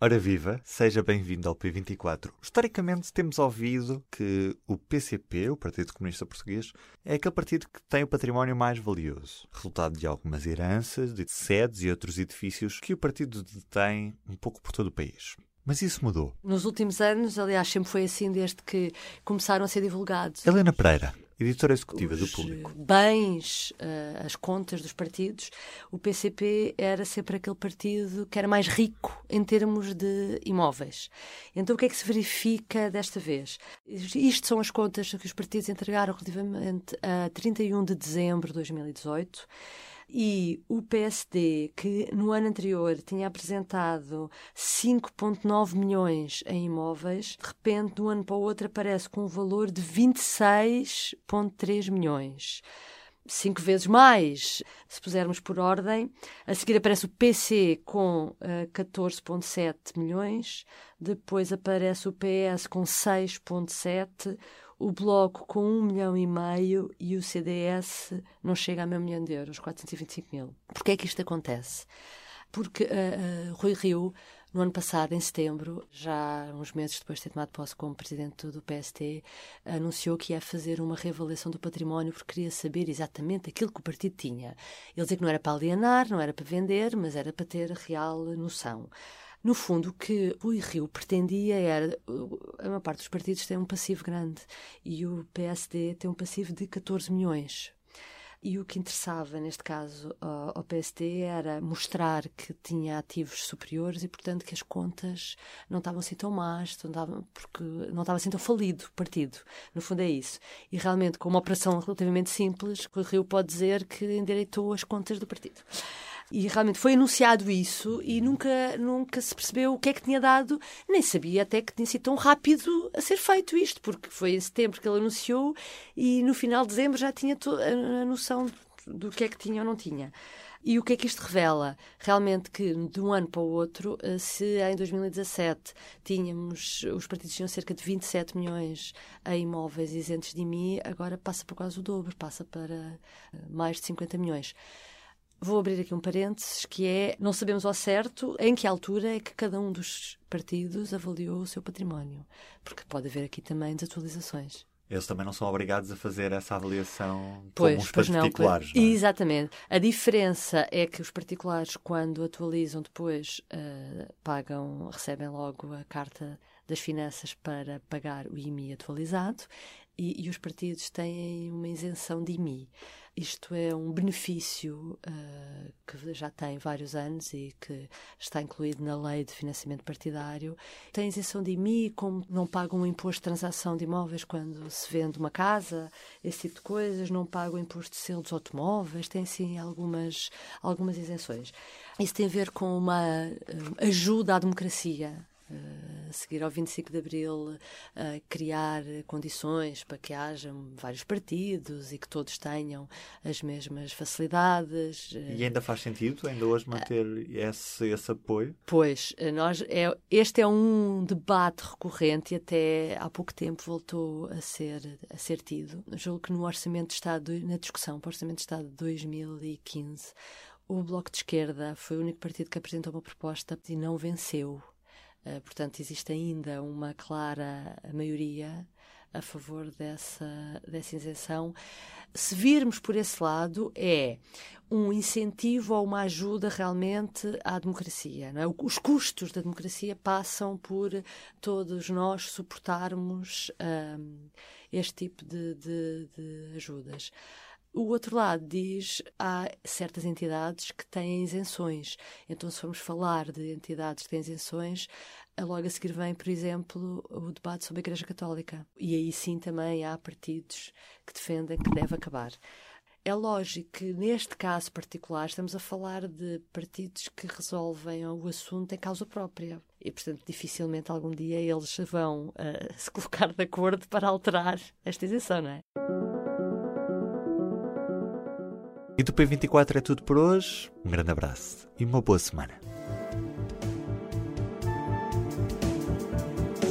Ora viva, seja bem-vindo ao P24. Historicamente temos ouvido que o PCP, o Partido Comunista Português, é aquele partido que tem o património mais valioso, resultado de algumas heranças, de sedes e outros edifícios que o partido detém um pouco por todo o país. Mas isso mudou. Nos últimos anos, aliás, sempre foi assim desde que começaram a ser divulgados. Helena Pereira, editora executiva do Público. Bens, uh, as contas dos partidos, o PCP era sempre aquele partido que era mais rico em termos de imóveis. Então o que é que se verifica desta vez? Isto são as contas que os partidos entregaram relativamente a 31 de dezembro de 2018 e o PSD, que no ano anterior tinha apresentado 5,9 milhões em imóveis, de repente, de um ano para o outro, aparece com um valor de 26,3 milhões. Cinco vezes mais, se pusermos por ordem. A seguir aparece o PC com uh, eh, 14,7 milhões, depois aparece o PS com 6,7, o Bloco com 1 milhão e meio e o CDS não chega a meio milhão de euros, 425 mil. Porquê é que isto acontece? Porque uh, uh, Rui Rio, no ano passado, em setembro, já uns meses depois de ter tomado posse como presidente do PST, anunciou que ia fazer uma reavaliação do património porque queria saber exatamente aquilo que o partido tinha. Ele dizia que não era para alienar, não era para vender, mas era para ter real noção. No fundo, o que Rui Rio pretendia era. A maior parte dos partidos tem um passivo grande e o PSD tem um passivo de 14 milhões. E o que interessava, neste caso, ao PSD era mostrar que tinha ativos superiores e, portanto, que as contas não estavam assim tão más, não estavam, porque não estava assim tão falido o partido. No fundo, é isso. E realmente, com uma operação relativamente simples, o Rio pode dizer que endireitou as contas do partido. E realmente foi anunciado isso e nunca, nunca se percebeu o que é que tinha dado, nem sabia até que tinha sido tão rápido a ser feito isto, porque foi em setembro que ele anunciou e no final de dezembro já tinha a noção do que é que tinha ou não tinha. E o que é que isto revela? Realmente que de um ano para o outro, eh, se em 2017 tínhamos, os partidos tinham cerca de 27 milhões em imóveis isentos de IMI, agora passa por quase o dobro, passa para eh, mais de 50 milhões. Vou abrir aqui um parênteses, que é, não sabemos ao certo em que altura é que cada um dos partidos avaliou o seu património, porque pode haver aqui também desatualizações. Eles também não são obrigados a fazer essa avaliação pois, como os pois particulares. Não, não é? Exatamente. A diferença é que os particulares, quando atualizam depois, uh, pagam, recebem logo a carta das finanças para pagar o IMI atualizado e, e os partidos têm uma isenção de IMI. Isto é um benefício uh, que já tem vários anos e que está incluído na lei de financiamento partidário. Tem isenção de IMI, como não pagam o imposto de transação de imóveis quando se vende uma casa, esse tipo de coisas, não pagam imposto de selo dos automóveis, tem sim algumas, algumas isenções. Isso tem a ver com uma uh, ajuda à democracia seguir ao 25 de Abril, a criar condições para que haja vários partidos e que todos tenham as mesmas facilidades. E ainda faz sentido, ainda hoje, manter esse, esse apoio? Pois, nós, é, este é um debate recorrente e até há pouco tempo voltou a ser, a ser tido. Julgo que no Orçamento de Estado, na discussão para o Orçamento de Estado de 2015, o Bloco de Esquerda foi o único partido que apresentou uma proposta e não venceu portanto, existe ainda uma clara maioria a favor dessa, dessa isenção. Se virmos por esse lado, é um incentivo ou uma ajuda realmente à democracia. É? Os custos da democracia passam por todos nós suportarmos um, este tipo de, de, de ajudas. O outro lado diz há certas entidades que têm isenções. Então, se formos falar de entidades que têm isenções, logo a seguir vem, por exemplo, o debate sobre a Igreja Católica. E aí sim também há partidos que defendem que deve acabar. É lógico que neste caso particular estamos a falar de partidos que resolvem o assunto em causa própria. E, portanto, dificilmente algum dia eles vão uh, se colocar de acordo para alterar esta isenção, não é? Do P24 é tudo por hoje. Um grande abraço e uma boa semana.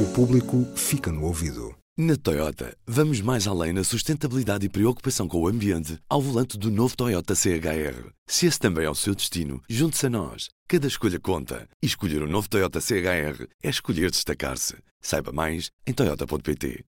O público fica no ouvido. Na Toyota, vamos mais além na sustentabilidade e preocupação com o ambiente ao volante do novo Toyota CHR. Se esse também é o seu destino, junte-se a nós. Cada escolha conta. E escolher o um novo Toyota CHR é escolher destacar-se. Saiba mais em Toyota.pt.